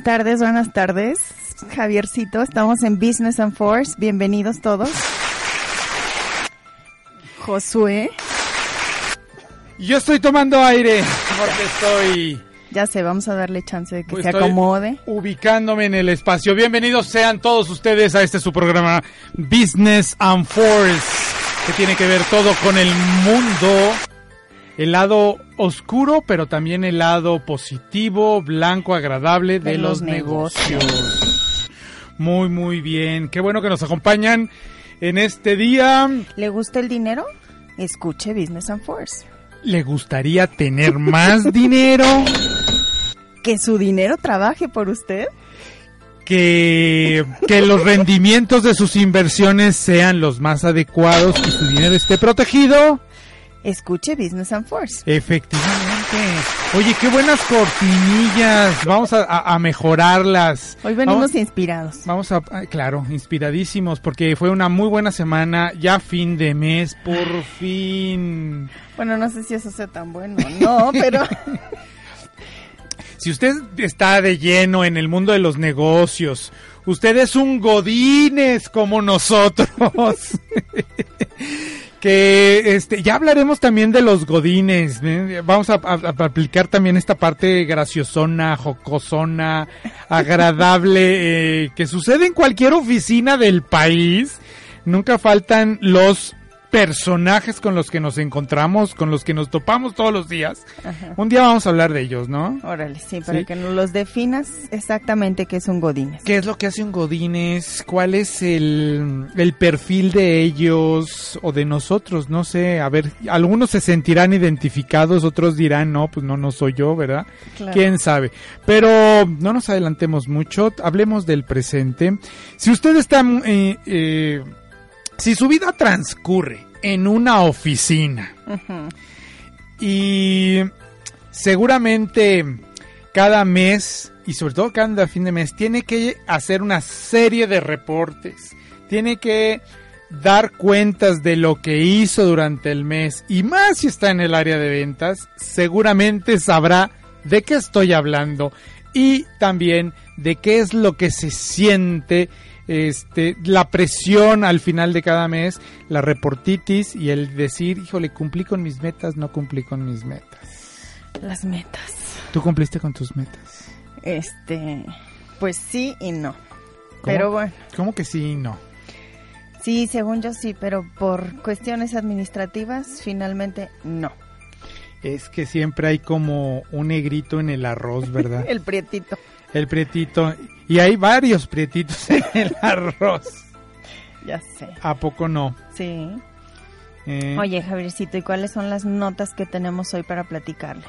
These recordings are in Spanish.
Buenas tardes, buenas tardes. Javiercito, estamos en Business and Force. Bienvenidos todos. Josué. Yo estoy tomando aire porque estoy Ya sé, vamos a darle chance de que Pues se acomode. ubicándome en el espacio. Bienvenidos sean todos ustedes a este su programa Business and Force, que tiene que ver todo con el mundo, el lado oscuro, pero también el lado positivo, blanco, agradable de, De los, los negocios. Muy, muy bien. Qué bueno que nos acompañan en este día. ¿Le gusta el dinero? Escuche Business and Force. ¿Le gustaría tener más dinero? Que su dinero trabaje por usted. que, que los rendimientos de sus inversiones sean los más adecuados y su dinero esté protegido. Escuche Business and Force. Efectivamente. Oye, qué buenas cortinillas. Vamos a, a- a mejorarlas. Hoy venimos Vamos, inspirados. vamos a, ah, claro, inspiradísimos porque fue una muy buena semana. Ya fin de mes, por fin. Bueno, no sé si eso sea tan bueno, no, pero Si usted está de lleno en el mundo de los negocios, usted es un godines como nosotros. que este ya hablaremos también de los godines. ¿eh? Vamos a, a- a aplicar también esta parte graciosona, jocosona, agradable eh, que sucede en cualquier oficina del país. Nunca faltan los personajes con los que nos encontramos, con los que nos topamos todos los días. Ajá. Un día vamos a hablar de ellos, ¿no? Órale, sí, para Sí. que nos los definas exactamente qué es un Godínez. ¿Qué es lo que hace un Godínez? ¿Cuál es el, el perfil de ellos o de nosotros? No sé, a ver, algunos se sentirán identificados, otros dirán, no, pues no, no soy yo, ¿verdad? Claro. ¿Quién sabe? Pero no nos adelantemos mucho, hablemos del presente. Si usted está, eh, eh, si su vida transcurre en una oficina, y seguramente cada mes y sobre todo cada fin de mes tiene que hacer una serie de reportes, tiene que dar cuentas de lo que hizo durante el mes y más si está en el área de ventas, seguramente sabrá de qué estoy hablando y también de qué es lo que se siente este, la presión al final de cada mes, la reportitis y el decir, híjole, cumplí con mis metas, no cumplí con mis metas. Las metas. ¿Tú cumpliste con tus metas? Este, pues sí y no. ¿Cómo? Pero bueno, ¿Cómo que sí y no? sí, según yo sí, pero por cuestiones administrativas, finalmente no. Es que siempre hay como un negrito en el arroz, ¿verdad? El prietito. el prietito. Y hay varios prietitos en el arroz. Ya sé. ¿A poco no? Sí. Eh, Oye, Javiercito, ¿y cuáles son las notas que tenemos hoy para platicarles?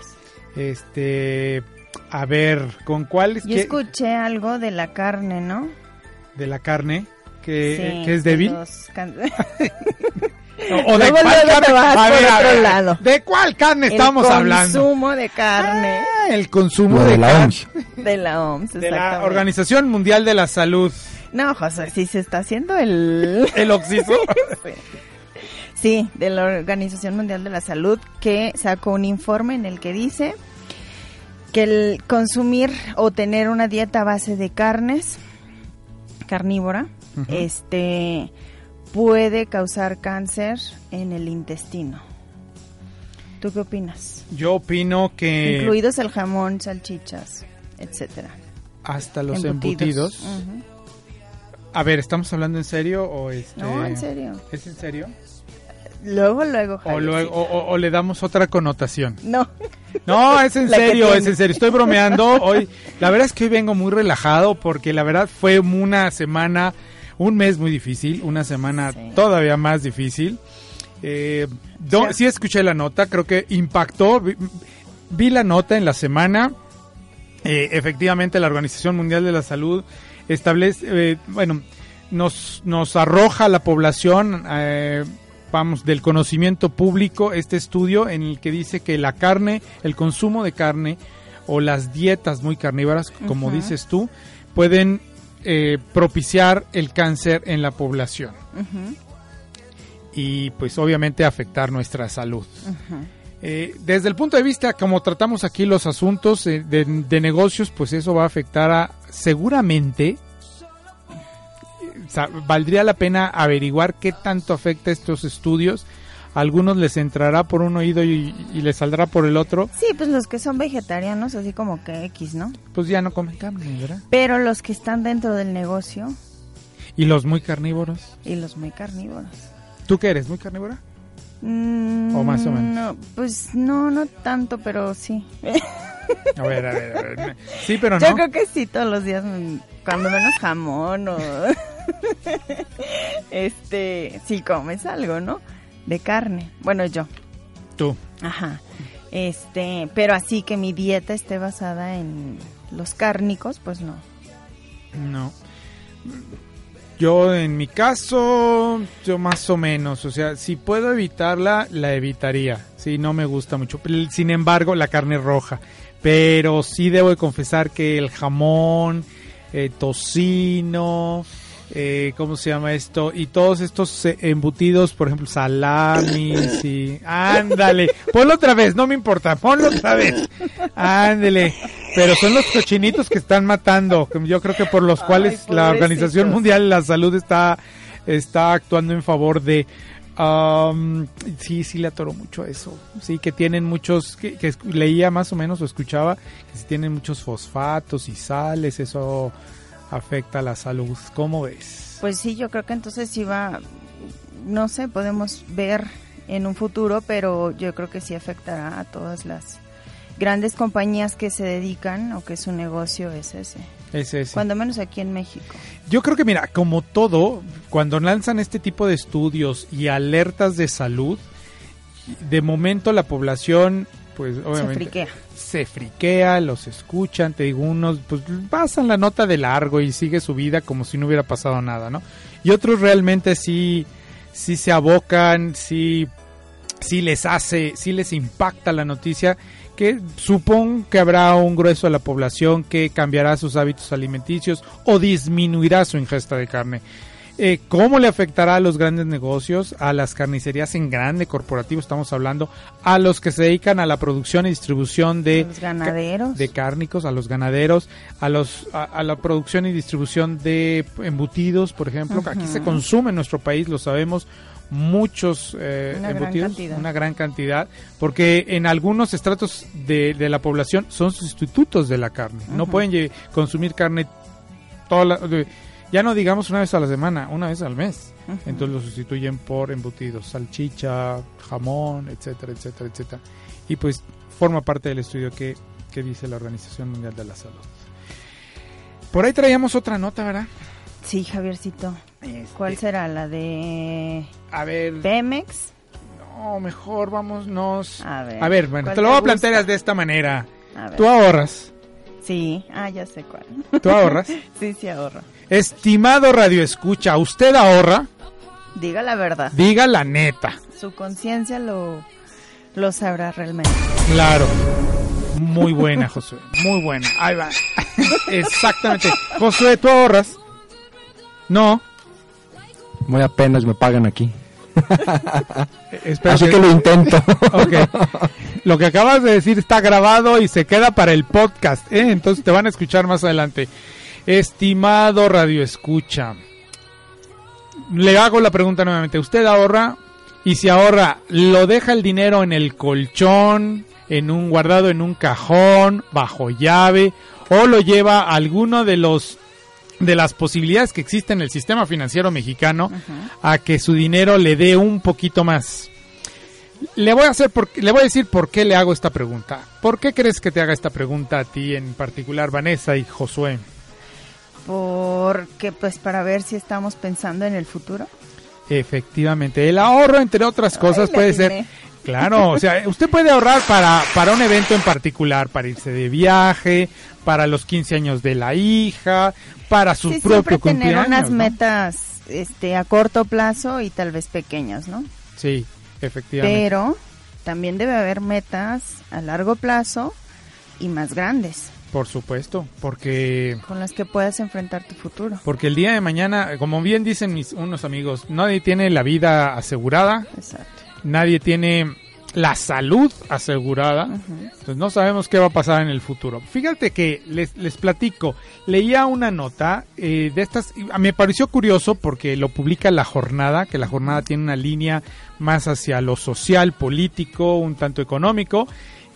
Este, a ver, ¿con cuáles Yo que- escuché algo de la carne, ¿no? de la carne que, Sí, que es débil? can- O, de Luego, cuál luego te carne? vas A por ver, a otro ver, lado. ¿De cuál carne estamos el hablando? consumo de carne Ah, el consumo Lo de, de la carne OMS. de la OMS. de la exactamente. Organización Mundial de la Salud. No, José, sí se está haciendo el... El oxiso. Sí, de la Organización Mundial de la Salud que sacó un informe en el que dice que el consumir o tener una dieta a base de carnes carnívora, este puede causar cáncer en el intestino. ¿Tú qué opinas? Yo opino que Incluidos el jamón, salchichas, etcétera. hasta los embutidos, Ujú. A ver, ¿estamos hablando en serio o este... No, en serio. ¿Es en serio? Luego, luego, O, luego, o, o- o le damos otra connotación. No, No, es en La serio, es en serio. Estoy bromeando. Hoy, la verdad es que hoy vengo muy relajado porque la verdad fue una semana, un mes muy difícil, una semana Sí. todavía más difícil. Eh, do- Sí. sí escuché la nota, creo que impactó. Vi, vi la nota en la semana. Eh, efectivamente, la Organización Mundial de la Salud establece, eh, bueno, nos, nos arroja a la población, eh, vamos, del conocimiento público este estudio en el que dice que la carne, el consumo de carne o las dietas muy carnívoras, como dices tú, pueden eh, propiciar el cáncer en la población y pues obviamente afectar nuestra salud. Eh, desde el punto de vista, como tratamos aquí los asuntos eh, de, de negocios, pues eso va a afectar a seguramente. eh, valdría la pena averiguar qué tanto afecta estos estudios. A algunos les entrará por un oído y, y les saldrá por el otro. Sí, pues los que son vegetarianos, así como que X, ¿no? Pues ya no comen carne, ¿verdad? Pero los que están dentro del negocio Y los muy carnívoros. y los muy carnívoros. ¿Tú qué eres? ¿Muy carnívora? Mm, O más o menos. No, pues no, no tanto, pero sí. A ver, a ver, a ver. Sí, pero Yo no. creo que sí, todos los días, mm, cuando menos jamón o... este, sí comes algo, ¿no? De carne. Bueno, yo. Tú. Ajá. Este, pero así que mi dieta esté basada en los cárnicos, pues no. No. Yo en mi caso, yo más o menos, o sea, si puedo evitarla, la evitaría. Sí, no me gusta mucho. Sin embargo, la carne roja. Pero sí debo de confesar que el jamón, eh, tocino, eh, ¿cómo se llama esto? Y todos estos eh, embutidos, por ejemplo, salamis y... Ándale, ponlo otra vez, no me importa, ponlo otra vez. Ándale. Pero son los cochinitos que están matando, yo creo que por los Ay, cuales la Organización. Mundial de la Salud está, está actuando en favor de... am, sí, sí le atoró mucho eso. Sí, que tienen muchos, que, leía más o menos o escuchaba, que si tienen muchos fosfatos y sales, eso afecta la salud. ¿Cómo ves? Pues sí, yo creo que entonces sí va, no sé, podemos ver en un futuro, pero yo creo que sí afectará a todas las grandes compañías que se dedican o que su negocio es ese. Es ese. Cuando menos aquí en México. Yo creo que, mira, como todo, cuando lanzan este tipo de estudios y alertas de salud, de momento la población, pues Se obviamente friquea. Se friquea, los escuchan, te digo, unos pues pasan la nota de largo y sigue su vida como si no hubiera pasado nada, ¿no? Y otros realmente sí, sí se abocan, sí, sí les hace, sí les impacta la noticia, que supongo que habrá un grueso de la población que cambiará sus hábitos alimenticios o disminuirá su ingesta de carne. Eh, ¿Cómo le afectará a los grandes negocios, a las carnicerías en grande, corporativo, estamos hablando, a los que se dedican a la producción y distribución de, los ganaderos. de cárnicos, a los ganaderos, a los a, a la producción y distribución de embutidos, por ejemplo, aquí se consume en nuestro país, lo sabemos, muchos eh, Una gran embutidos, cantidad. una gran cantidad, porque en algunos estratos de, de la población son sustitutos de la carne, no pueden consumir carne toda la- ya no digamos una vez a la semana, una vez al mes. Entonces lo sustituyen por embutidos, salchicha, jamón, etcétera, etcétera, etcétera. Y pues forma parte del estudio que, que dice la Organización Mundial de la Salud. Por ahí traíamos otra nota, ¿verdad? Sí, Javiercito. ¿Cuál será? ¿La de A ver, Pemex? no, mejor vámonos. A ver. A ver, bueno, ¿cuál te lo voy a plantear de esta manera. A ver. Tú ahorras, Sí, ah, ya sé cuál. tú ahorras. Sí, sí ahorro. Estimado Radio Escucha, ¿usted ahorra? Diga la verdad. Diga la neta. Su conciencia lo, lo sabrá realmente. Claro. Muy buena, Josué. Muy buena. Ahí va. Exactamente. Josué, ¿tú ahorras? No. Muy apenas me pagan aquí. Así que- que lo intento. Ok. Lo que acabas de decir está grabado y se queda para el podcast, ¿eh? Entonces te van a escuchar más adelante. Estimado Radio Escucha, le hago la pregunta nuevamente. ¿Usted ahorra? Y si ahorra, ¿lo deja el dinero en el colchón, en un guardado en un cajón, bajo llave, o lo lleva a alguno de los de las posibilidades que existen en el sistema financiero mexicano a que su dinero le dé un poquito más. Le voy a hacer por- le voy a decir por qué le hago esta pregunta. ¿Por qué crees que te haga esta pregunta a ti en particular, Vanessa y Josué? Porque, pues, para ver si estamos pensando en el futuro. Efectivamente, el ahorro, entre otras cosas, puede ser. Claro, o sea, usted puede ahorrar para, para un evento en particular, para irse de viaje, para los 15 años de la hija, para su Sí, propio siempre tener unas ¿no? metas este, a corto plazo y tal vez pequeñas, ¿no? Sí, efectivamente. Pero también debe haber metas a largo plazo y más grandes Por supuesto, porque con las que puedas enfrentar tu futuro. porque el día de mañana, como bien dicen mis unos amigos, nadie tiene la vida asegurada, Exacto. nadie tiene la salud asegurada. Entonces no sabemos qué va a pasar en el futuro. Fíjate que les, les platico, leía una nota eh, de estas, me pareció curioso porque lo publica La Jornada, que La Jornada tiene una línea más hacia lo social, político, un tanto económico,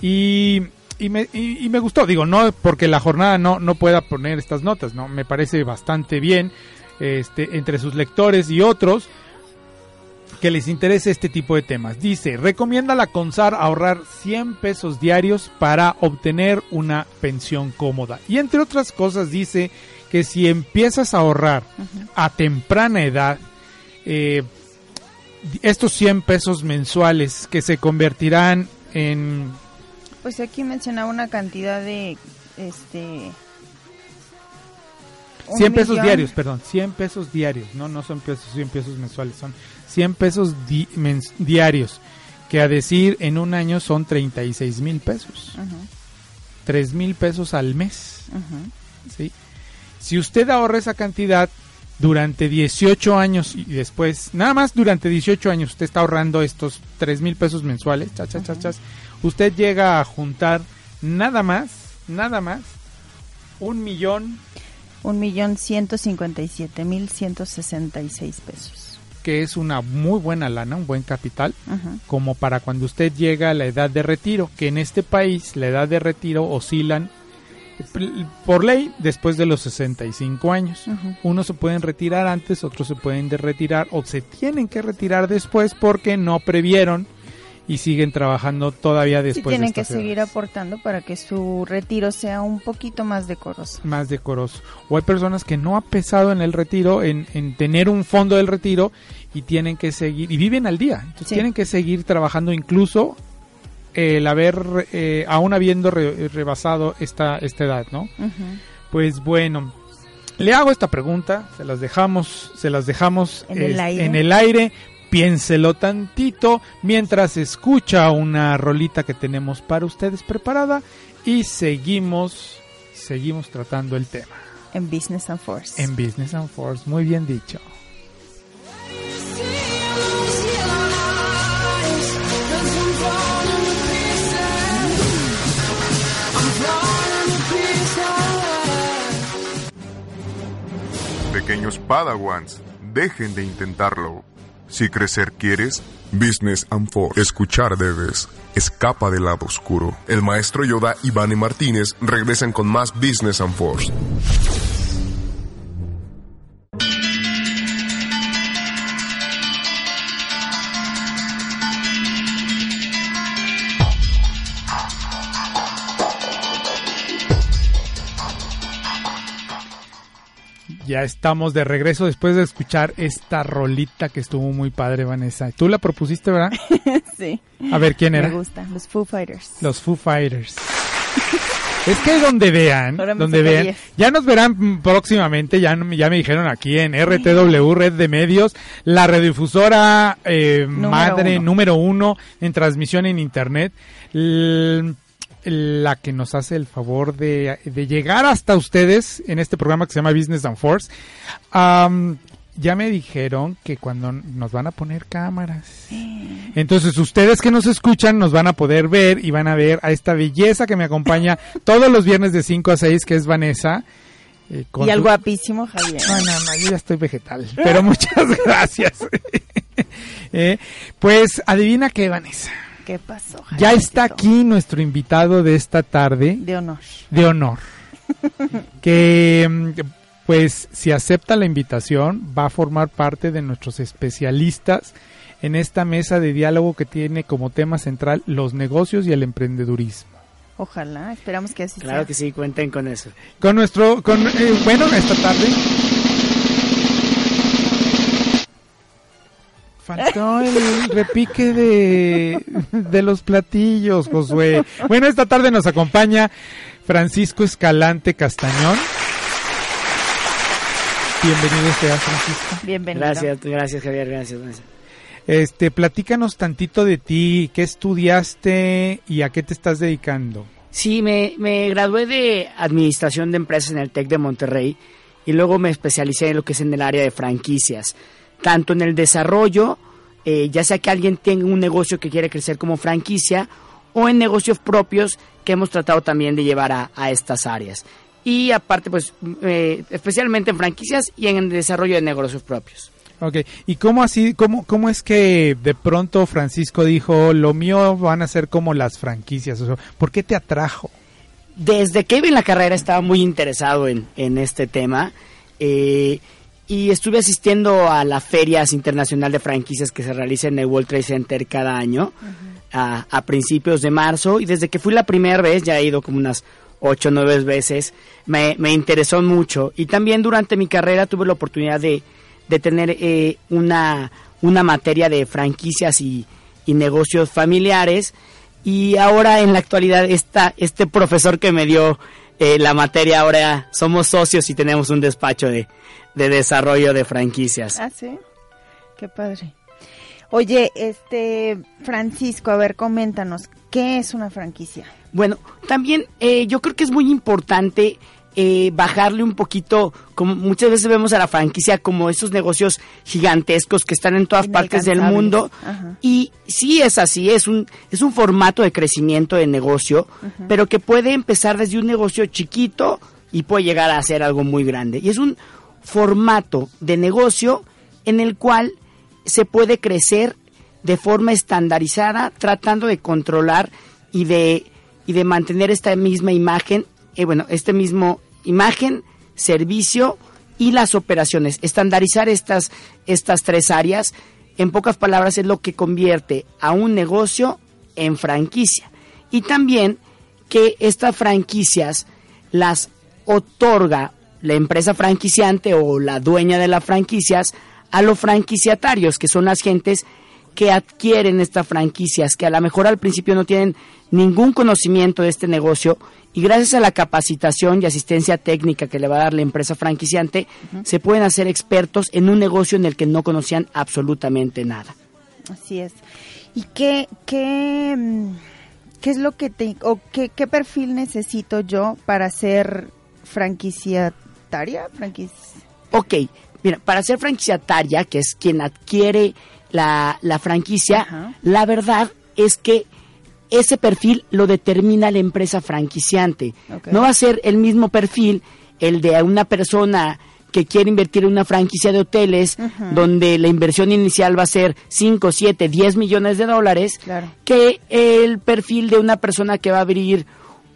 y, y, me, y- y me gustó, digo, no porque La Jornada no, no pueda poner estas notas, no me parece bastante bien este, entre sus lectores y otros que les interese este tipo de temas. Dice, recomienda la CONSAR ahorrar 100 pesos diarios para obtener una pensión cómoda. Y entre otras cosas dice que si empiezas a ahorrar a temprana edad, eh, estos 100 pesos mensuales que se convertirán en... Pues aquí mencionaba una cantidad de este un 100 pesos millón. diarios, perdón, 100 pesos diarios, no, no son pesos, 100 pesos mensuales, son 100 pesos di- diarios, que a decir en un año son 36 mil pesos. Ujú, 3 mil pesos al mes. ¿sí? Si usted ahorra esa cantidad durante 18 años y después, nada más durante 18 años usted está ahorrando estos 3 mil pesos mensuales, cha, cha, cha, chas, usted llega a juntar nada más, nada más, un millón, Un millón ciento cincuenta y siete mil ciento sesenta y seis pesos. Que es una muy buena lana, un buen capital, como para cuando usted llega a la edad de retiro, que en este país la edad de retiro oscilan por ley después de los 65 años. Ujú. Unos se pueden retirar antes, otros se pueden de retirar o se tienen que retirar después porque no previeron y siguen trabajando todavía después tienen de que seguir edades. aportando para que su retiro sea un poquito más decoroso. más decoroso. O hay personas que no ha pesado en el retiro, en, en tener un fondo del retiro y tienen que seguir, y viven al día. Entonces Sí. tienen que seguir trabajando incluso el haber, eh, aún habiendo re- rebasado esta, esta edad, ¿no? Ujú. Pues bueno, le hago esta pregunta, se las dejamos, se las dejamos En el es- aire. en el aire. Piénselo tantito mientras escucha una rolita que tenemos para ustedes preparada y seguimos, seguimos tratando el tema En Business and Force. en Business and Force. Muy bien dicho. Pequeños Padawans, dejen de intentarlo. Si crecer quieres, Business and Force. Escuchar debes. Escapa del lado oscuro. El maestro Yoda y Vane Martínez regresan con más Business and Force. Ya estamos de regreso después de escuchar esta rolita que estuvo muy padre, Vanessa. Tú la propusiste, ¿verdad? sí. A ver quién Me era. gusta. Los Foo Fighters. Los Foo Fighters. Es que donde vean, me donde vean, 10. ya nos verán próximamente, ya, ya me dijeron aquí en RTW, Red de Medios, la radiodifusora eh, Número madre uno. número uno en transmisión en Internet, l- la que nos hace el favor de, de llegar hasta ustedes en este programa que se llama Business and Force. Am, ya me dijeron que cuando nos van a poner cámaras. Entonces ustedes que nos escuchan nos van a poder ver y van a ver a esta belleza que me acompaña todos los viernes de 5 a 6, que es Vanessa. eh, con Y al guapísimo Javier. No, no, no, yo ya estoy vegetal. Pero muchas gracias. Eh, pues adivina qué, Vanessa. ¿Qué pasó? Ya está aquí nuestro invitado de esta tarde De honor. de honor. que mm, pues si acepta la invitación, va a formar parte de nuestros especialistas en esta mesa de diálogo que tiene como tema central los negocios y el emprendedurismo. Ojalá, esperamos que así Claro que sí, cuenten con eso. Con nuestro, con, eh, bueno, esta tarde. Faltó el repique de, de los platillos, Josué. Bueno, esta tarde nos acompaña Francisco Escalante Castañón. Bienvenido sea, Francisco. Bienvenido. Gracias, gracias Javier, gracias. gracias. Este, platícanos tantito de ti, qué estudiaste y a qué te estás dedicando. Sí, me, me gradué de Administración de Empresas en el TEC de Monterrey y luego me especialicé en lo que es en el área de franquicias, tanto en el desarrollo, eh, ya sea que alguien tenga un negocio que quiere crecer como franquicia, o en negocios propios que hemos tratado también de llevar a, a estas áreas. Y aparte, pues, eh, especialmente en franquicias y en el desarrollo de negocios propios. Ok, ¿y cómo así, cómo, cómo es que de pronto Francisco dijo, lo mío van a ser como las franquicias? O sea, ¿Por qué te atrajo? Desde que iba en la carrera estaba muy interesado en, en este tema eh, y estuve asistiendo a la Ferias Internacional de Franquicias que se realiza en el World Trade Center cada año a, a principios de marzo. Y desde que fui la primera vez, ya he ido como unas ocho o nueve veces, me, me interesó mucho. Y también durante mi carrera tuve la oportunidad de, de tener eh, una, una materia de franquicias y, y negocios familiares. Y ahora en la actualidad está este profesor que me dio eh, la materia ahora somos socios y tenemos un despacho de, de desarrollo de franquicias. Ah, sí. Qué padre. Oye, este Francisco, a ver, coméntanos, ¿qué es una franquicia? Bueno, también eh, yo creo que es muy importante eh, bajarle un poquito, como muchas veces vemos a la franquicia como esos negocios gigantescos que están en todas partes del mundo. Ajá. Y sí es así, es un, es un formato de crecimiento de negocio, pero que puede empezar desde un negocio chiquito y puede llegar a ser algo muy grande. Y es un formato de negocio en el cual se puede crecer de forma estandarizada, tratando de controlar y de, y de mantener esta misma imagen, eh, bueno, este mismo imagen, servicio y las operaciones. Estandarizar estas, estas tres áreas, en pocas palabras, es lo que convierte a un negocio en franquicia. Y también que estas franquicias las otorga la empresa franquiciante o la dueña de las franquicias a los franquiciatarios, que son las gentes que adquieren estas franquicias, que a lo mejor al principio no tienen ningún conocimiento de este negocio y gracias a la capacitación y asistencia técnica que le va a dar la empresa franquiciante, se pueden hacer expertos en un negocio en el que no conocían absolutamente nada. Así es. ¿Y qué, qué, mm, qué es lo que te, o qué, qué perfil necesito yo para ser franquiciataria? Franquici Ok, mira, para ser franquiciataria, que es quien adquiere la, la franquicia, Ajá. la verdad es que ese perfil lo determina la empresa franquiciante. No va a ser el mismo perfil el de una persona que quiere invertir en una franquicia de hoteles donde la inversión inicial va a ser 5, 7, 10 millones de dólares, Claro. que el perfil de una persona que va a abrir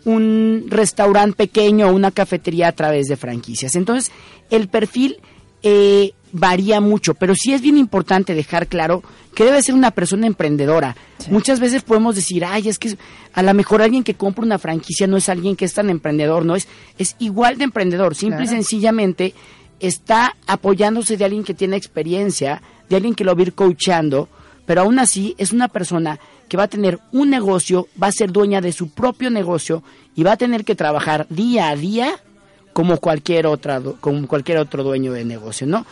un restaurante pequeño o una cafetería a través de franquicias. Entonces, el perfil eh, varía mucho, pero sí es bien importante dejar claro que debe ser una persona emprendedora. Muchas veces podemos decir, ay, es que a lo mejor alguien que compra una franquicia no es alguien que es tan emprendedor, no es, es igual de emprendedor, simple y sencillamente está apoyándose de alguien que tiene experiencia, de alguien que lo va a ir coachando, pero aún así es una persona que va a tener un negocio, va a ser dueña de su propio negocio y va a tener que trabajar día a día como cualquier otra como cualquier otro dueño de negocio, ¿no?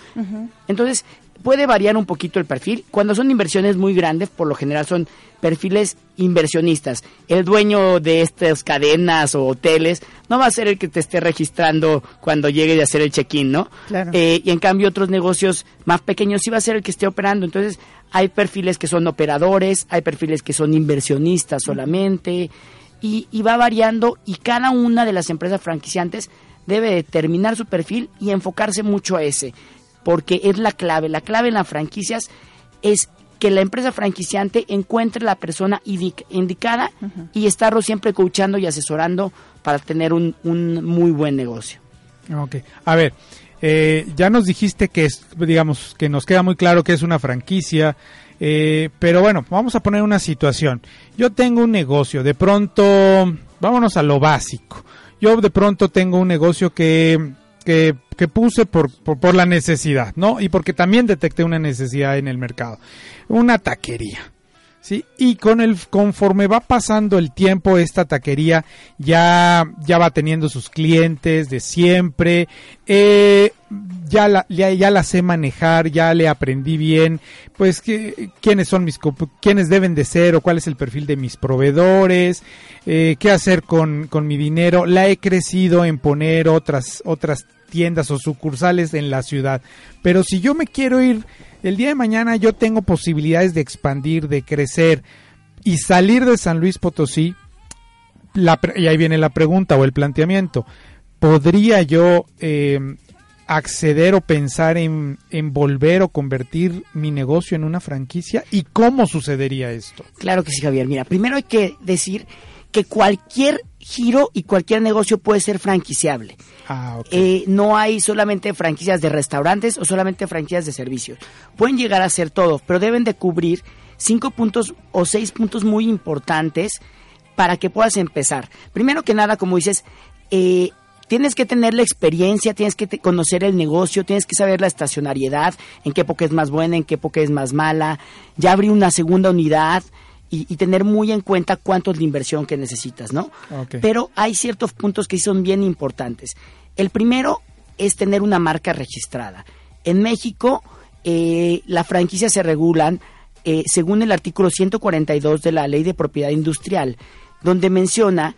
Entonces, puede variar un poquito el perfil. Cuando son inversiones muy grandes, por lo general son perfiles inversionistas. El dueño de estas cadenas o hoteles no va a ser el que te esté registrando cuando llegue de hacer el check-in, ¿no? Claro. Eh, y en cambio otros negocios más pequeños sí va a ser el que esté operando. Entonces, hay perfiles que son operadores, hay perfiles que son inversionistas solamente, y, y va variando y cada una de las empresas franquiciantes debe determinar su perfil y enfocarse mucho a ese, porque es la clave. La clave en las franquicias es que la empresa franquiciante encuentre la persona indic- indicada y estarlo siempre coachando y asesorando para tener un, un muy buen negocio. Ok. A ver, Eh, ya nos dijiste que es, digamos, que nos queda muy claro que es una franquicia, eh, pero bueno, vamos a poner una situación. Yo tengo un negocio, de pronto, vámonos a lo básico. Yo de pronto tengo un negocio que, que, que puse por, por, la necesidad, ¿no? Y porque también detecté una necesidad en el mercado. Una taquería. ¿sí? Y con el, conforme va pasando el tiempo, esta taquería ya, ya va teniendo sus clientes de siempre, eh, ya, la, ya, ya la sé manejar, ya le aprendí bien, pues que, quiénes son mis, quiénes deben de ser o cuál es el perfil de mis proveedores, eh, qué hacer con, con mi dinero, la he crecido en poner otras, otras tiendas o sucursales en la ciudad. Pero si yo me quiero ir el día de mañana yo tengo posibilidades de expandir, de crecer y salir de San Luis Potosí, la, y ahí viene la pregunta o el planteamiento, ¿podría yo eh, acceder o pensar en, en, volver o convertir mi negocio en una franquicia? ¿Y cómo sucedería esto? Claro que sí, Javier. Mira, primero hay que decir que cualquier giro y cualquier negocio puede ser franquiciable. Ah, okay. eh, no hay solamente franquicias de restaurantes o solamente franquicias de servicios. Pueden llegar a ser todo, pero deben de cubrir cinco puntos o seis puntos muy importantes para que puedas empezar. Primero que nada, como dices, eh, tienes que tener la experiencia, tienes que conocer el negocio, tienes que saber la estacionariedad, en qué época es más buena, en qué época es más mala. Ya abrí una segunda unidad. Y, y, tener muy en cuenta cuánto es la inversión que necesitas, ¿no? Okay. Pero hay ciertos puntos que son bien importantes. El primero es tener una marca registrada. En México, eh, las franquicias se regulan eh, según el artículo 142 de la Ley de Propiedad Industrial, donde menciona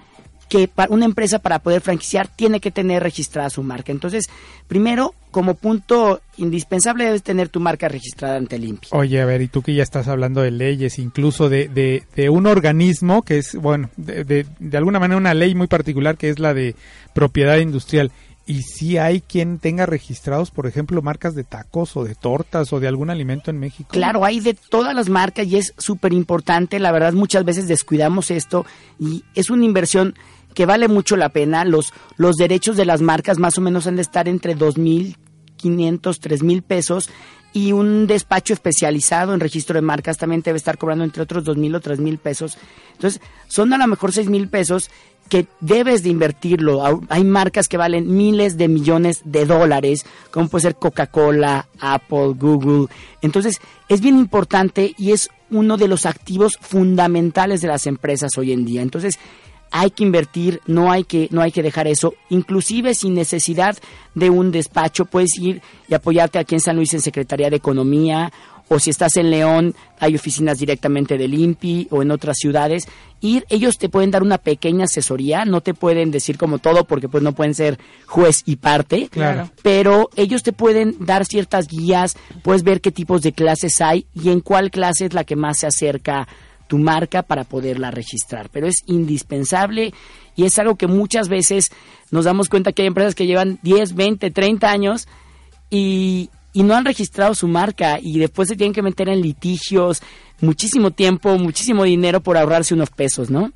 que para una empresa para poder franquiciar tiene que tener registrada su marca. Entonces, primero, como punto indispensable debes tener tu marca registrada ante el INPI. Oye, a ver, y tú que ya estás hablando de leyes, incluso de, de, de un organismo que es, bueno, de, de, de, alguna manera una ley muy particular que es la de propiedad industrial. Y si hay quien tenga registrados, por ejemplo, marcas de tacos o de tortas o de algún alimento en México. Claro, hay de todas las marcas y es súper importante. La verdad, muchas veces descuidamos esto y es una inversión que vale mucho la pena. Los, los derechos de las marcas más o menos han de estar entre 2.500, 3.000 pesos y un despacho especializado en registro de marcas también debe estar cobrando entre otros 2.000 o 3.000 pesos. Entonces, son a lo mejor 6.000 pesos que debes de invertirlo. Hay marcas que valen miles de millones de dólares, como puede ser Coca-Cola, Apple, Google. Entonces, es bien importante y es uno de los activos fundamentales de las empresas hoy en día. Entonces, hay que invertir, no hay que, no hay que dejar eso, inclusive sin necesidad de un despacho, puedes ir y apoyarte aquí en San Luis en Secretaría de Economía, o si estás en León, hay oficinas directamente del INPI o en otras ciudades, ir, ellos te pueden dar una pequeña asesoría, no te pueden decir como todo porque pues no pueden ser juez y parte, claro. pero ellos te pueden dar ciertas guías, puedes ver qué tipos de clases hay y en cuál clase es la que más se acerca tu marca para poderla registrar. Pero es indispensable y es algo que muchas veces nos damos cuenta que hay empresas que llevan 10, 20, 30 años y, y no han registrado su marca y después se tienen que meter en litigios, muchísimo tiempo, muchísimo dinero por ahorrarse unos pesos, ¿no?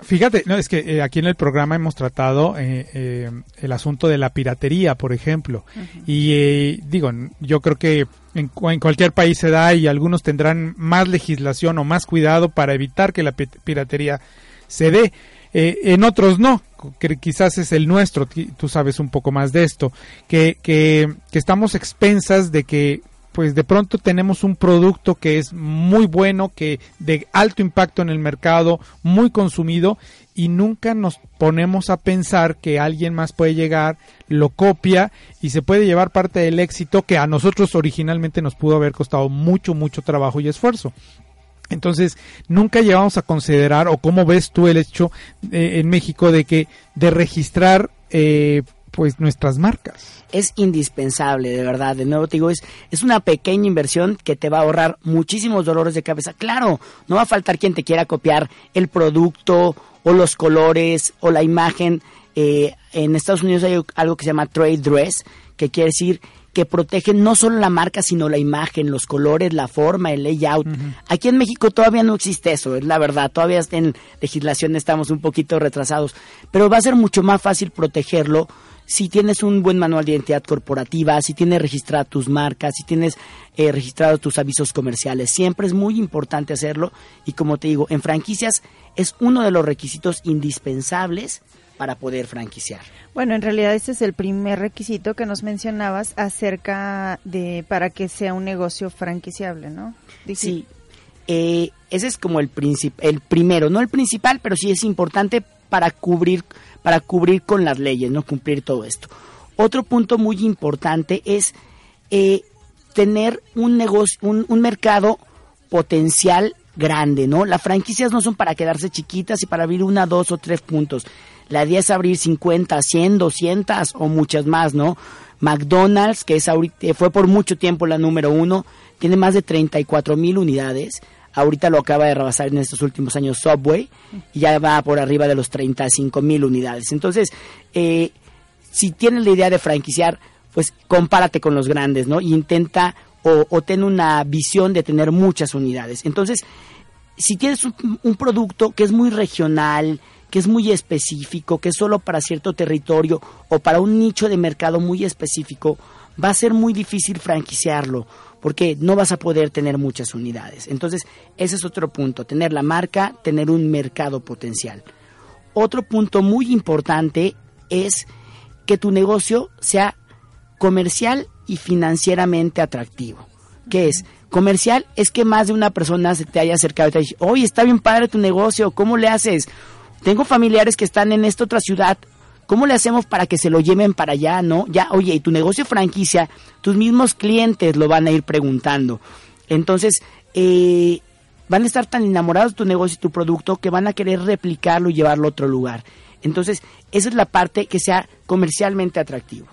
Fíjate, no, es que eh, aquí en el programa hemos tratado eh, eh, el asunto de la piratería, por ejemplo. Uh -huh. Y eh, digo, yo creo que en, en, cualquier país se da y algunos tendrán más legislación o más cuidado para evitar que la piratería se dé. En otros no, que quizás es el nuestro, tú sabes un poco más de esto, que, que, que estamos expensas de que pues de pronto tenemos un producto que es muy bueno, que de alto impacto en el mercado, muy consumido y nunca nos ponemos a pensar que alguien más puede llegar, lo copia y se puede llevar parte del éxito que a nosotros originalmente nos pudo haber costado mucho, mucho trabajo y esfuerzo. Entonces, nunca llevamos a considerar, o cómo ves tú el hecho eh, en México de que, de registrar, eh, pues nuestras marcas. Es indispensable, de verdad. De nuevo te digo, es, es una pequeña inversión que te va a ahorrar muchísimos dolores de cabeza. Claro, no va a faltar quien te quiera copiar el producto o los colores o la imagen. Eh, en Estados Unidos hay algo que se llama trade dress, que quiere decir que protegen no solo la marca, sino la imagen, los colores, la forma, el layout. Uh -huh. Aquí en México todavía no existe eso, es la verdad. Todavía en legislación estamos un poquito retrasados. Pero va a ser mucho más fácil protegerlo si tienes un buen manual de identidad corporativa, si tienes registradas tus marcas, si tienes eh, registrados tus avisos comerciales. Siempre es muy importante hacerlo y como te digo, en franquicias es uno de los requisitos indispensables para poder franquiciar. Bueno, en realidad ese es el primer requisito que nos mencionabas acerca de para que sea un negocio franquiciable, ¿no? Sí, eh, ese es como el, el primero, no el principal, pero sí es importante para cubrir, para cubrir con las leyes, no cumplir todo esto. Otro punto muy importante es eh, tener un negocio, un, un mercado potencial grande, ¿no? Las franquicias no son para quedarse chiquitas y para abrir una, dos o tres puntos. La idea es abrir 50, 100, 200 o muchas más, ¿no? McDonald's, que es ahorita, fue por mucho tiempo la número uno, tiene más de 34 mil unidades. Ahorita lo acaba de rebasar en estos últimos años Subway y ya va por arriba de los 35 mil unidades. Entonces, eh, si tienes la idea de franquiciar, pues compárate con los grandes, ¿no? Y intenta o, o ten una visión de tener muchas unidades. Entonces, si tienes un producto que es muy regional, que es muy específico, que es solo para cierto territorio o para un nicho de mercado muy específico, va a ser muy difícil franquiciarlo porque no vas a poder tener muchas unidades. Entonces, ese es otro punto, tener la marca, tener un mercado potencial. Otro punto muy importante es que tu negocio sea comercial y financieramente atractivo. ¿Qué es? Comercial es que más de una persona se te haya acercado y te dice, oye, está bien padre tu negocio, ¿cómo le haces? Tengo familiares que están en esta otra ciudad. ¿Cómo le hacemos para que se lo lleven para allá, no? Ya, oye, y tu negocio franquicia, tus mismos clientes lo van a ir preguntando. Entonces, eh, van a estar tan enamorados de tu negocio y tu producto que van a querer replicarlo y llevarlo a otro lugar. Entonces, esa es la parte que sea comercialmente atractivo.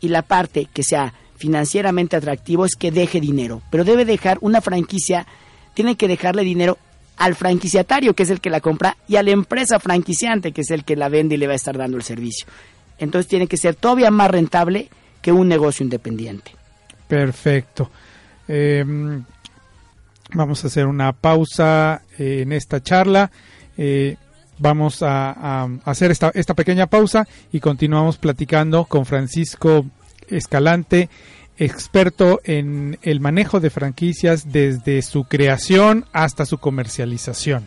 Y la parte que sea financieramente atractivo es que deje dinero. Pero debe dejar una franquicia, tiene que dejarle dinero al franquiciatario, que es el que la compra, y a la empresa franquiciante, que es el que la vende y le va a estar dando el servicio. Entonces tiene que ser todavía más rentable que un negocio independiente. Perfecto. Em, vamos a hacer una pausa eh, en esta charla. Eh, vamos a, hacer esta, esta pequeña pausa y continuamos platicando con Francisco Escalante experto en el manejo de franquicias desde su creación hasta su comercialización.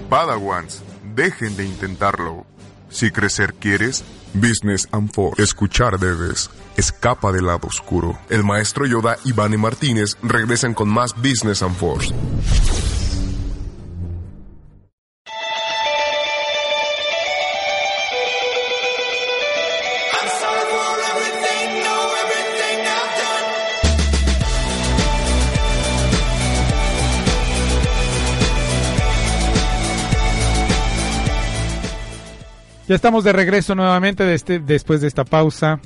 Padawans, dejen de intentarlo. Si crecer quieres, Business and Force. Escuchar debes. Escapa del lado oscuro. El maestro Yoda y Vane Martínez regresan con más Business and Force. Ya estamos de regreso nuevamente de este, después de esta pausa.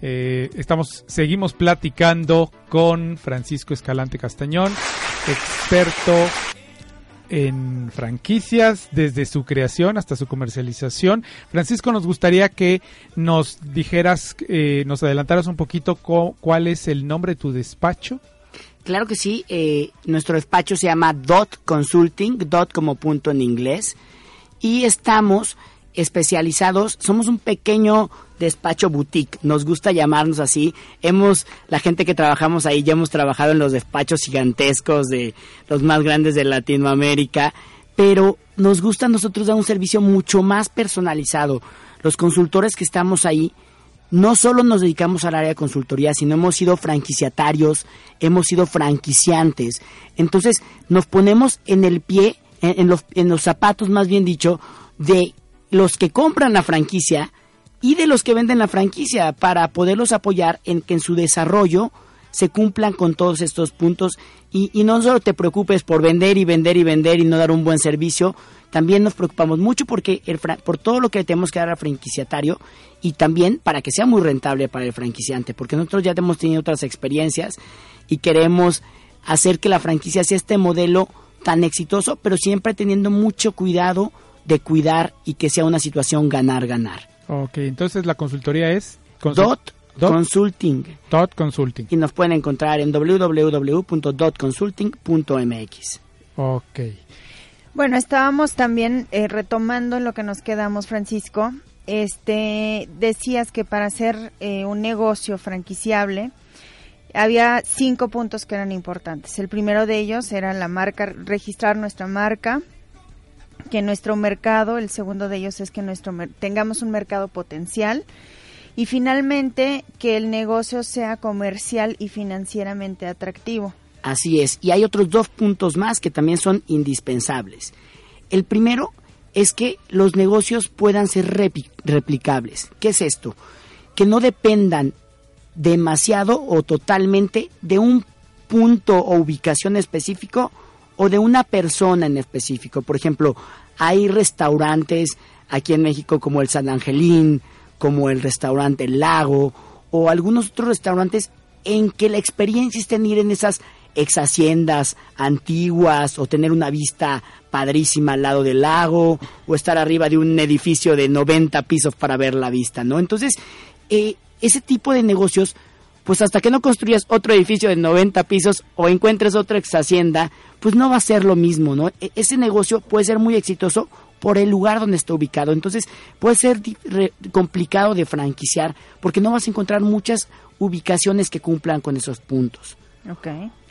Eh, estamos, seguimos platicando con Francisco Escalante Castañón, experto en franquicias desde su creación hasta su comercialización. Francisco, nos gustaría que nos dijeras, eh, nos adelantaras un poquito cuál es el nombre de tu despacho. Claro que sí, eh, nuestro despacho se llama Dot Consulting, Dot como punto en inglés, y estamos especializados, somos un pequeño despacho boutique, nos gusta llamarnos así. Hemos, la gente que trabajamos ahí ya hemos trabajado en los despachos gigantescos de los más grandes de Latinoamérica, pero nos gusta a nosotros dar un servicio mucho más personalizado. Los consultores que estamos ahí no solo nos dedicamos al área de consultoría, sino hemos sido franquiciatarios, hemos sido franquiciantes. Entonces nos ponemos en el pie, en, los, en los zapatos más bien dicho, de los que compran la franquicia y de los que venden la franquicia para poderlos apoyar en que en su desarrollo se cumplan con todos estos puntos. Y, y no solo te preocupes por vender y vender y vender y no dar un buen servicio, también nos preocupamos mucho porque el, por todo lo que tenemos que dar al franquiciatario y también para que sea muy rentable para el franquiciante, porque nosotros ya hemos tenido otras experiencias y queremos hacer que la franquicia sea este modelo tan exitoso, pero siempre teniendo mucho cuidado de cuidar y que sea una situación ganar-ganar. Ok, entonces la consultoría es Dot, Dot- Consulting Dot Consulting. y nos pueden encontrar en www.dotconsulting.mx. Ok. Bueno, estábamos también eh, retomando en lo que nos quedamos, Francisco. Este, decías que para hacer eh, un negocio franquiciable había cinco puntos que eran importantes. El primero de ellos era la marca, registrar nuestra marca, que nuestro mercado, el segundo de ellos es que nuestro tengamos un mercado potencial y finalmente que el negocio sea comercial y financieramente atractivo. Así es, y hay otros dos puntos más que también son indispensables. El primero es que los negocios puedan ser replicables. ¿Qué es esto? Que no dependan demasiado o totalmente de un punto o ubicación específico o de una persona en específico. Por ejemplo, hay restaurantes aquí en México como el San Angelín, como el restaurante El Lago o algunos otros restaurantes en que la experiencia está en ir en esas ex haciendas antiguas o tener una vista padrísima al lado del lago o estar arriba de un edificio de 90 pisos para ver la vista, ¿no? Entonces, eh, ese tipo de negocios, pues hasta que no construyas otro edificio de 90 pisos o encuentres otra ex hacienda, pues no va a ser lo mismo, ¿no? E- ese negocio puede ser muy exitoso por el lugar donde está ubicado. Entonces puede ser complicado de franquiciar porque no vas a encontrar muchas ubicaciones que cumplan con esos puntos. Ok.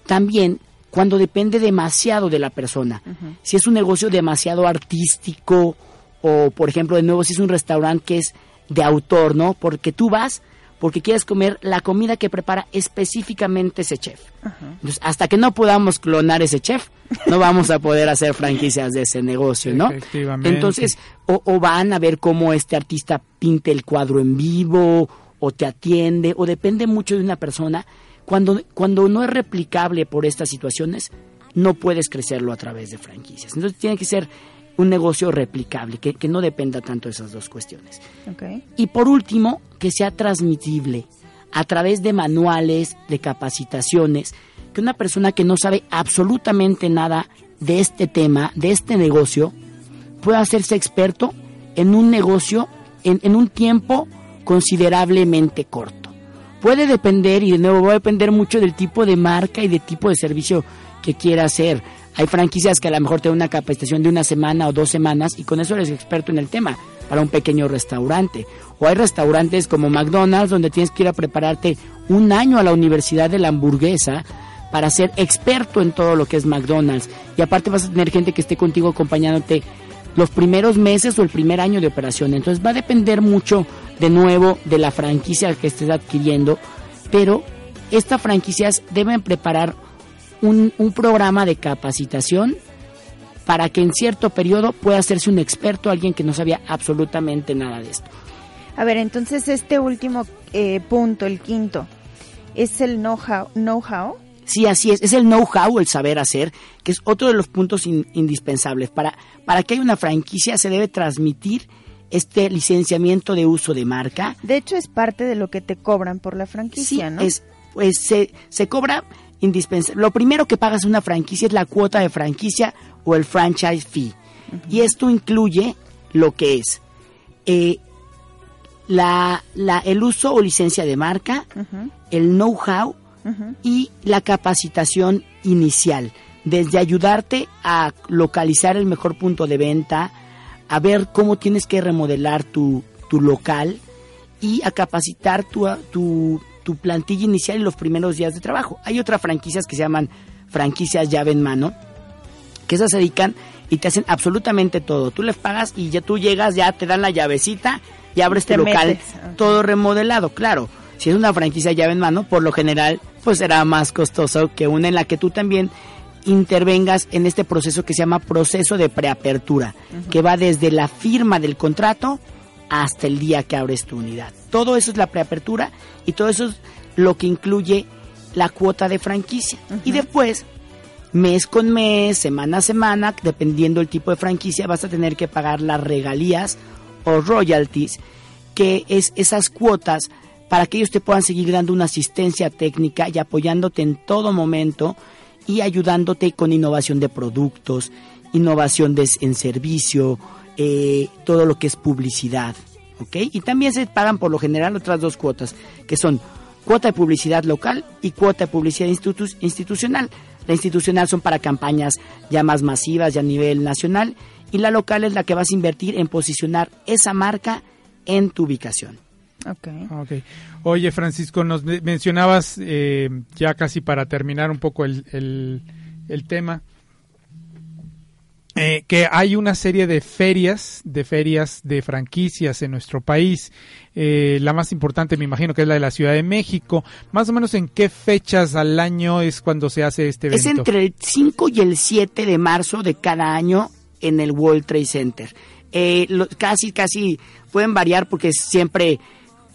También cuando depende demasiado de la persona. Si es un negocio demasiado artístico o, por ejemplo, de nuevo, si es un restaurante que es de autor, ¿no? Porque tú vas porque quieres comer la comida que prepara específicamente ese chef. Entonces, hasta que no podamos clonar ese chef, no vamos a poder hacer franquicias de ese negocio, ¿no? Efectivamente. Entonces, o, o van a ver cómo este artista pinta el cuadro en vivo, o te atiende, o depende mucho de una persona. Cuando, cuando no es replicable por estas situaciones, no puedes crecerlo a través de franquicias. Entonces tiene que ser un negocio replicable, que, que no dependa tanto de esas dos cuestiones. Y por último, que sea transmitible a través de manuales, de capacitaciones, que una persona que no sabe absolutamente nada de este tema, de este negocio, pueda hacerse experto en un negocio en, en un tiempo considerablemente corto. Puede depender, y de nuevo va a depender mucho del tipo de marca y de tipo de servicio que quiera hacer. Hay franquicias que a lo mejor te dan una capacitación de una semana o dos semanas y con eso eres experto en el tema para un pequeño restaurante. O hay restaurantes como McDonald's donde tienes que ir a prepararte un año a la Universidad de la Hamburguesa para ser experto en todo lo que es McDonald's. Y aparte vas a tener gente que esté contigo acompañándote los primeros meses o el primer año de operación. Entonces va a depender mucho de nuevo de la franquicia que estés adquiriendo, pero estas franquicias deben preparar un, un programa de capacitación para que en cierto periodo pueda hacerse un experto, alguien que no sabía absolutamente nada de esto. A ver, entonces este último eh, punto, el quinto, es el know-how. know-how. Sí, así es. Es el know-how, el saber hacer, que es otro de los puntos in- indispensables. Para, para que haya una franquicia se debe transmitir este licenciamiento de uso de marca. De hecho, es parte de lo que te cobran por la Sí, franquicia, ¿no? es, pues se, se cobra indispensable. Lo primero que pagas una franquicia es la cuota de franquicia o el franchise fee. Y esto incluye lo que es eh, la, la, el uso o licencia de marca, el know-how y la capacitación inicial, desde ayudarte a localizar el mejor punto de venta, a ver cómo tienes que remodelar tu, tu local y a capacitar tu, tu, tu plantilla inicial en los primeros días de trabajo. Hay otras franquicias que se llaman franquicias llave en mano, que esas se dedican y te hacen absolutamente todo. Tú les pagas y ya tú llegas, ya te dan la llavecita y abres Te tu local metes, todo remodelado, claro. Si es una franquicia llave en mano, por lo general, pues será más costoso que una en la que tú también intervengas en este proceso que se llama proceso de preapertura, que va desde la firma del contrato hasta el día que abres tu unidad. Todo eso es la preapertura y todo eso es lo que incluye la cuota de franquicia. Y después, mes con mes, semana a semana, dependiendo del tipo de franquicia, vas a tener que pagar las regalías o royalties, que es esas cuotas para que ellos te puedan seguir dando una asistencia técnica y apoyándote en todo momento y ayudándote con innovación de productos, innovación de, en servicio, eh, todo lo que es publicidad. ¿ok? Y también se pagan por lo general otras dos cuotas, que son cuota de publicidad local y cuota de publicidad institucional. La institucional son para campañas ya más masivas, ya a nivel nacional, y la local es la que vas a invertir en posicionar esa marca en tu ubicación. Okay. okay. Oye, Francisco, nos mencionabas eh, ya casi para terminar un poco el, el, tema. Eh, que hay una serie de ferias, de ferias de franquicias en nuestro país. Eh, la más importante, me imagino, que es la de la Ciudad de México. Más o menos, ¿en qué fechas al año es cuando se hace este evento? Es entre el 5 y el 7 de marzo de cada año en el World Trade Center. casi, casi pueden variar porque siempre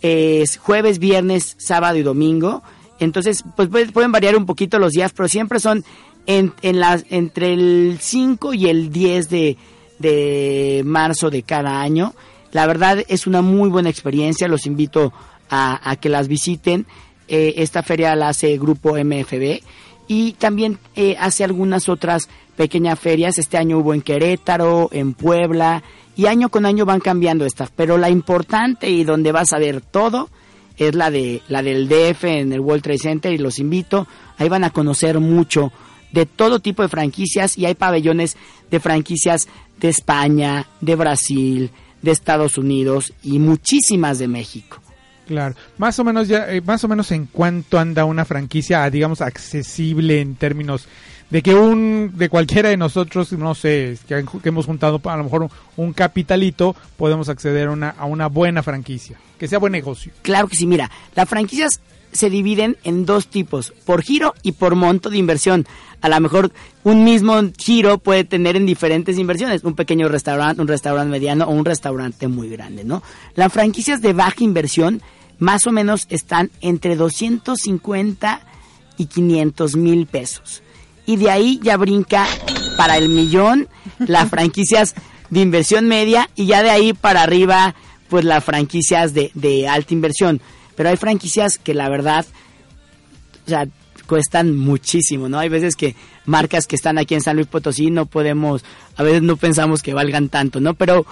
es jueves, viernes, sábado y domingo. Entonces, pues pueden variar un poquito los días, pero siempre son en, las, entre el 5 y el 10 de, de marzo de cada año. La verdad es una muy buena experiencia, los invito a, que las visiten. Eh, esta feria la hace Grupo MFB y también eh, hace algunas otras pequeñas ferias. Este año hubo en Querétaro, en Puebla, y año con año van cambiando estas, pero la importante y donde vas a ver todo es la de la del DF en el World Trade Center y los invito, ahí van a conocer mucho de todo tipo de franquicias y hay pabellones de franquicias de España, de Brasil, de Estados Unidos y muchísimas de México. Claro, más o menos ya, eh, más o menos en cuánto anda una franquicia, digamos, accesible en términos de que un de cualquiera de nosotros, no sé, que, hemos juntado a lo mejor un, capitalito, podemos acceder a una, a una buena franquicia, que sea buen negocio. Claro que sí, mira, las franquicias se dividen en dos tipos, por giro y por monto de inversión. A lo mejor un mismo giro puede tener en diferentes inversiones, un pequeño restaurante, un restaurante mediano o un restaurante muy grande, ¿no? Las franquicias de baja inversión más o menos están entre 250 y 500 mil pesos y de ahí ya brinca para el millón las franquicias de inversión media y ya de ahí para arriba pues las franquicias de, de alta inversión. Pero hay franquicias que la verdad, o sea, cuestan muchísimo, ¿no? Hay veces que marcas que están aquí en San Luis Potosí no podemos, a veces no pensamos que valgan tanto, ¿no? Pero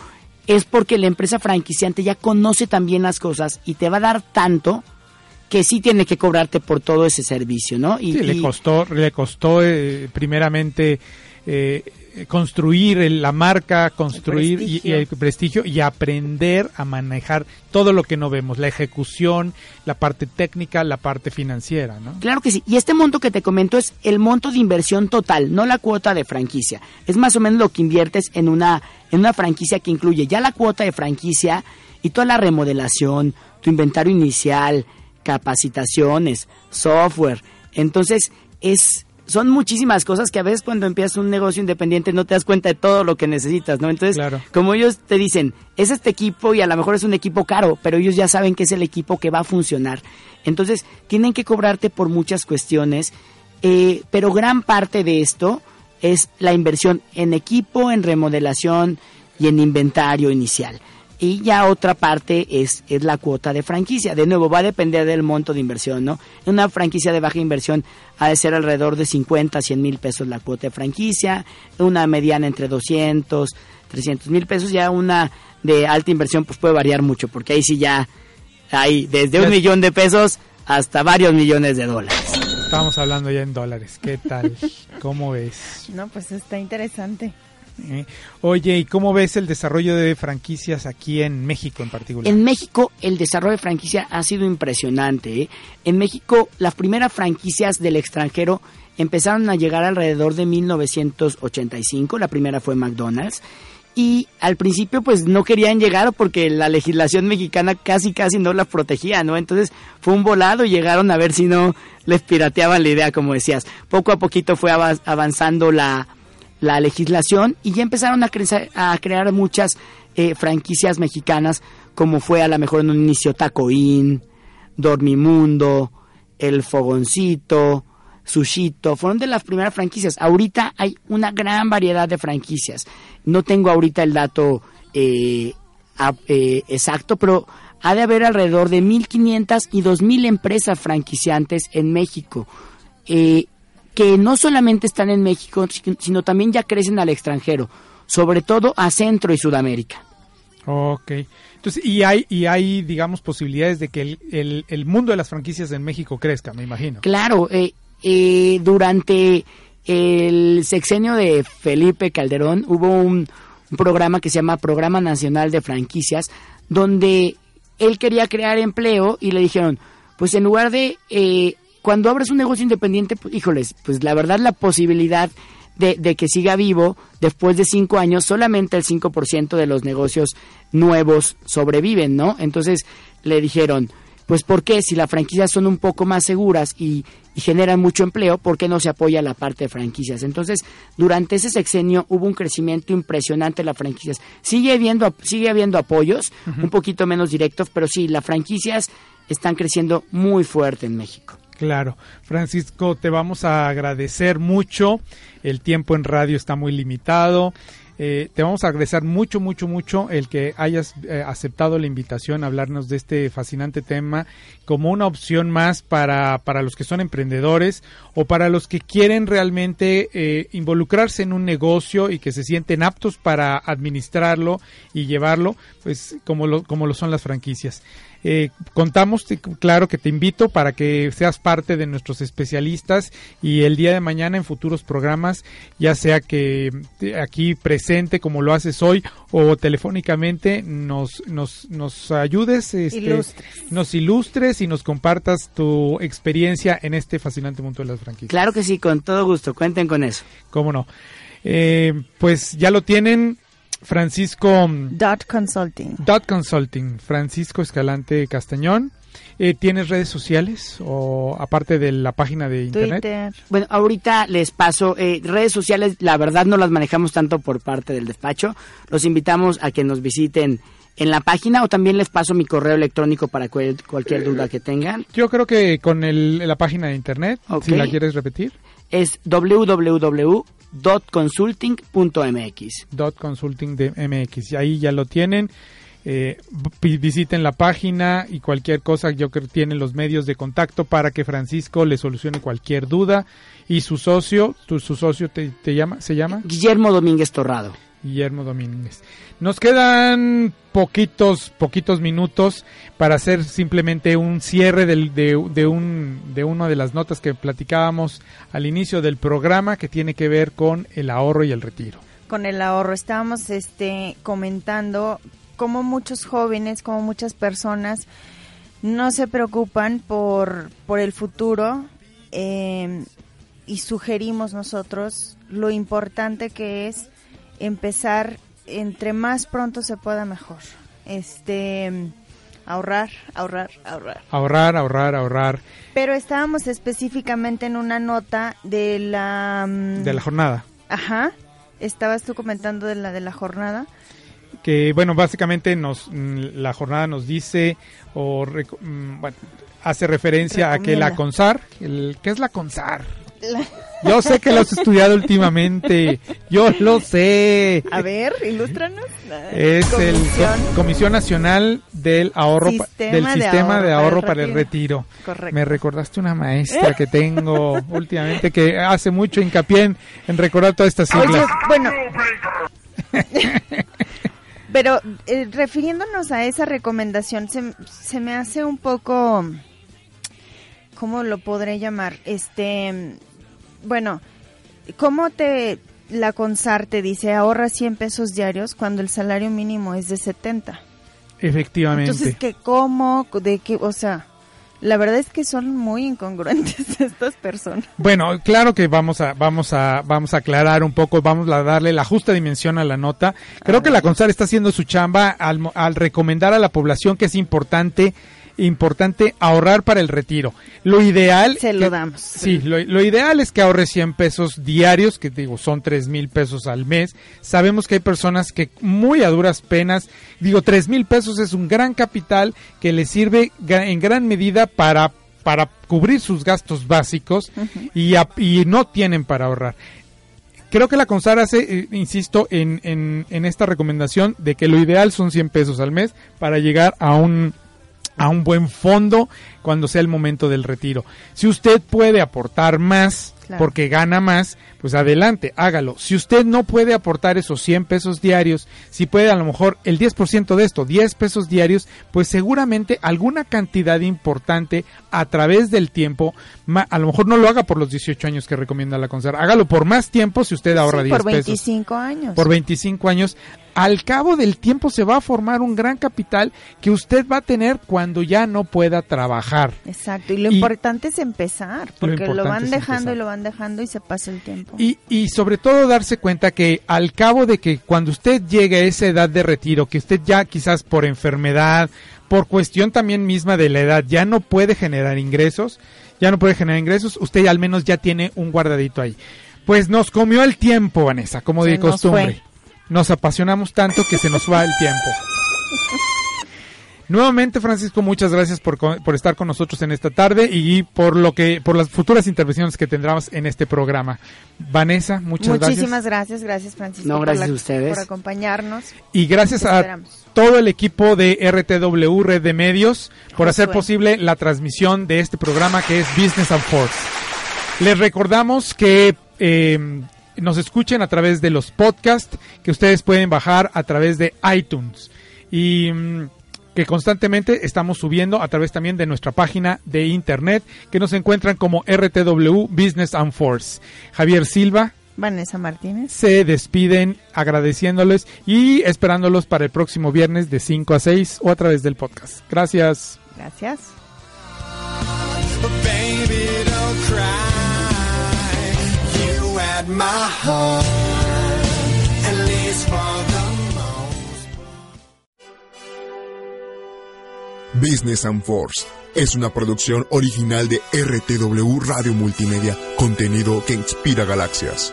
es porque la empresa franquiciante ya conoce también las cosas y te va a dar tanto que sí tiene que cobrarte por todo ese servicio, ¿no? Y, le costó, le costó eh, primeramente eh, construir la marca, construir el el prestigio y aprender a manejar todo lo que no vemos, la ejecución, la parte técnica, la parte financiera, ¿no? Claro que sí. Y este monto que te comento es el monto de inversión total, no la cuota de franquicia. Es más o menos lo que inviertes en una en una franquicia que incluye ya la cuota de franquicia y toda la remodelación, tu inventario inicial, capacitaciones, software. Entonces, es son muchísimas cosas que a veces cuando empiezas un negocio independiente no te das cuenta de todo lo que necesitas, ¿no? Entonces, como ellos te dicen, es este equipo y a lo mejor es un equipo caro, pero ellos ya saben que es el equipo que va a funcionar. Entonces, tienen que cobrarte por muchas cuestiones, eh, pero gran parte de esto es la inversión en equipo, en remodelación y en inventario inicial y ya otra parte es, es la cuota de franquicia. De nuevo, va a depender del monto de inversión, ¿no? Una franquicia de baja inversión ha de ser alrededor de 50 a 100 mil pesos la cuota de franquicia, una mediana entre 200, 300 mil pesos, ya una de alta inversión pues puede variar mucho, porque ahí sí ya hay desde un millón de pesos hasta varios millones de dólares. Estamos hablando ya en dólares, ¿qué tal? ¿Cómo es? No, pues está interesante. ¿Eh? Oye, ¿y cómo ves el desarrollo de franquicias aquí en México en particular? En México el desarrollo de franquicia ha sido impresionante. ¿eh? En México las primeras franquicias del extranjero empezaron a llegar alrededor de 1985. La primera fue McDonald's. y al principio pues no querían llegar porque la legislación mexicana casi casi no las protegía, ¿no? Entonces fue un volado y llegaron a ver si no les pirateaban la idea, como decías. Poco a poquito fue avanzando la, la legislación y ya empezaron a, a crear muchas eh, franquicias mexicanas, como fue a lo mejor en un inicio Tacoín, Dormimundo, El Fogoncito, Sushito, fueron de las primeras franquicias. Ahorita hay una gran variedad de franquicias. No tengo ahorita el dato eh, eh, exacto, pero ha de haber alrededor de 1.500 y 2.000 empresas franquiciantes en México, eh, que no solamente están en México, sino también ya crecen al extranjero, sobre todo a Centro y Sudamérica. Ok. Entonces, y hay, y hay digamos, posibilidades de que el, el, el mundo de las franquicias en México crezca, me imagino. Claro, eh, eh, durante el sexenio de Felipe Calderón hubo un, programa que se llama Programa Nacional de Franquicias, donde él quería crear empleo y le dijeron, pues en lugar de, eh, cuando abres un negocio independiente, pues, híjoles, pues la verdad la posibilidad de, de, que siga vivo después de cinco años, solamente el 5% de los negocios nuevos sobreviven, ¿no? Entonces le dijeron, pues ¿por qué? Si las franquicias son un poco más seguras y, generan mucho empleo, ¿por qué no se apoya la parte de franquicias? Entonces, durante ese sexenio hubo un crecimiento impresionante de las franquicias. Sigue habiendo, sigue habiendo apoyos, un poquito menos directos, pero sí, las franquicias están creciendo muy fuerte en México. Claro, Francisco, te vamos a agradecer mucho. El tiempo en radio está muy limitado. Eh, te vamos a agradecer mucho, mucho, mucho el que hayas eh, aceptado la invitación a hablarnos de este fascinante tema como una opción más para, para los que son emprendedores o para los que quieren realmente eh, involucrarse en un negocio y que se sienten aptos para administrarlo y llevarlo, pues como lo, como lo son las franquicias. Eh, contamos, claro que te invito para que seas parte de nuestros especialistas y el día de mañana en futuros programas, ya sea que aquí presente como lo haces hoy o telefónicamente nos, nos, nos ayudes, este, nos ilustres y nos compartas tu experiencia en este fascinante mundo de las franquicias. Claro que sí, con todo gusto, cuenten con eso. Cómo no. Eh, pues ya lo tienen, Francisco... Dot Consulting. Dot Consulting, Francisco Escalante Castañón. Eh, ¿Tienes redes sociales o aparte de la página de internet? Bueno, ahorita les paso eh, redes sociales, la verdad no las manejamos tanto por parte del despacho. Los invitamos a que nos visiten en la página o también les paso mi correo electrónico para cualquier duda que tengan. Yo creo que con el, la página de internet, si la quieres repetir. Es www .consulting.mx. .consulting de MX. Y ahí ya lo tienen. Eh, visiten la página y cualquier cosa, yo creo que tienen los medios de contacto para que Francisco le solucione cualquier duda. Y su socio, tu, su socio te, te llama, se llama Guillermo Domínguez Torrado. Guillermo Domínguez. Nos quedan poquitos, poquitos minutos para hacer simplemente un cierre del, de, un, de una de las notas que platicábamos al inicio del programa que tiene que ver con el ahorro y el retiro. Con el ahorro, estábamos este, comentando cómo muchos jóvenes, como muchas personas no se preocupan por, por el futuro eh, y sugerimos nosotros lo importante que es empezar entre más pronto se pueda mejor. Este ahorrar, ahorrar, ahorrar. Ahorrar, ahorrar, ahorrar. Pero estábamos específicamente en una nota de la mm, de la jornada. Ajá. Estabas tú comentando de la de la jornada que bueno básicamente nos mm, la jornada nos dice o mm, bueno, hace referencia a que la CONSAR el qué es la CONSAR yo sé que lo has estudiado últimamente. Yo lo sé. A ver, ilústranos. Es el Comisión Nacional del Ahorro del Sistema de Ahorro, para, el Retiro. Correcto. Me recordaste una maestra que tengo últimamente que hace mucho hincapié en, recordar todas estas siglas. bueno. Pero eh, refiriéndonos a esa recomendación, se, se me hace un poco ¿cómo lo podré llamar? Este, bueno, ¿cómo te la CONSAR te dice ahorra 100 pesos diarios cuando el salario mínimo es de 70? Efectivamente. Entonces, ¿qué, ¿cómo? ¿De qué? O sea, La verdad es que son muy incongruentes estas personas. Bueno, claro que vamos a vamos a vamos a aclarar un poco, vamos a darle la justa dimensión a la nota. Creo que la CONSAR está haciendo su chamba al, al recomendar a la población que es importante importante ahorrar para el retiro. Lo ideal Se lo que- damos. Sí, lo, lo ideal es que ahorres 100 pesos diarios, que digo, son 3 mil pesos al mes. Sabemos que hay personas que muy a duras penas, digo, 3 mil pesos es un gran capital que les sirve en gran medida para, para cubrir sus gastos básicos y, a- y no tienen para ahorrar. Creo que la CONSAR hace, eh, insisto, en, en, en esta recomendación de que lo ideal son 100 pesos al mes para llegar a un a un buen fondo cuando sea el momento del retiro. Si usted puede aportar más Claro. porque gana más, pues adelante, hágalo. Si usted no puede aportar esos 100 pesos diarios, si puede a lo mejor el 10% de esto, 10 pesos diarios, pues seguramente alguna cantidad importante a través del tiempo, a lo mejor no lo haga por los 18 años que recomienda la CONSAR, hágalo por más tiempo si usted ahorra Sí, 10 por pesos 25 años. por 25 años, al cabo del tiempo se va a formar un gran capital que usted va a tener cuando ya no pueda trabajar. Exacto, y lo Y- importante es empezar, porque lo, van dejando empezar. y lo van dejando y se pasa el tiempo. Y, y sobre todo darse cuenta que al cabo de que cuando usted llegue a esa edad de retiro, que usted ya quizás por enfermedad, por cuestión también misma de la edad, ya no puede generar ingresos, ya no puede generar ingresos, usted al menos ya tiene un guardadito ahí. Pues nos comió el tiempo, Vanessa, como Se de costumbre. Nos apasionamos tanto que se nos va el tiempo. Nuevamente, Francisco, muchas gracias por, por estar con nosotros en esta tarde y por lo que por las futuras intervenciones que tendremos en este programa. Vanessa, muchas Muchísimas gracias. gracias, gracias Francisco No, por gracias la- a ustedes. por acompañarnos. Y gracias a esperamos. todo el equipo de RTW Red de Medios por hacer posible la transmisión de este programa que es Business and Force. Les recordamos que eh, nos escuchen a través de los podcasts que ustedes pueden bajar a través de iTunes y mm, que constantemente estamos subiendo a través también de nuestra página de internet que nos encuentran como RTW Business and Force. Javier Silva, Vanessa Martínez. se despiden agradeciéndoles y esperándolos para el próximo viernes de 5 a 6 o a través del podcast. Gracias. Gracias. Business and Force es una producción original de RTW Radio Multimedia, contenido que inspira galaxias.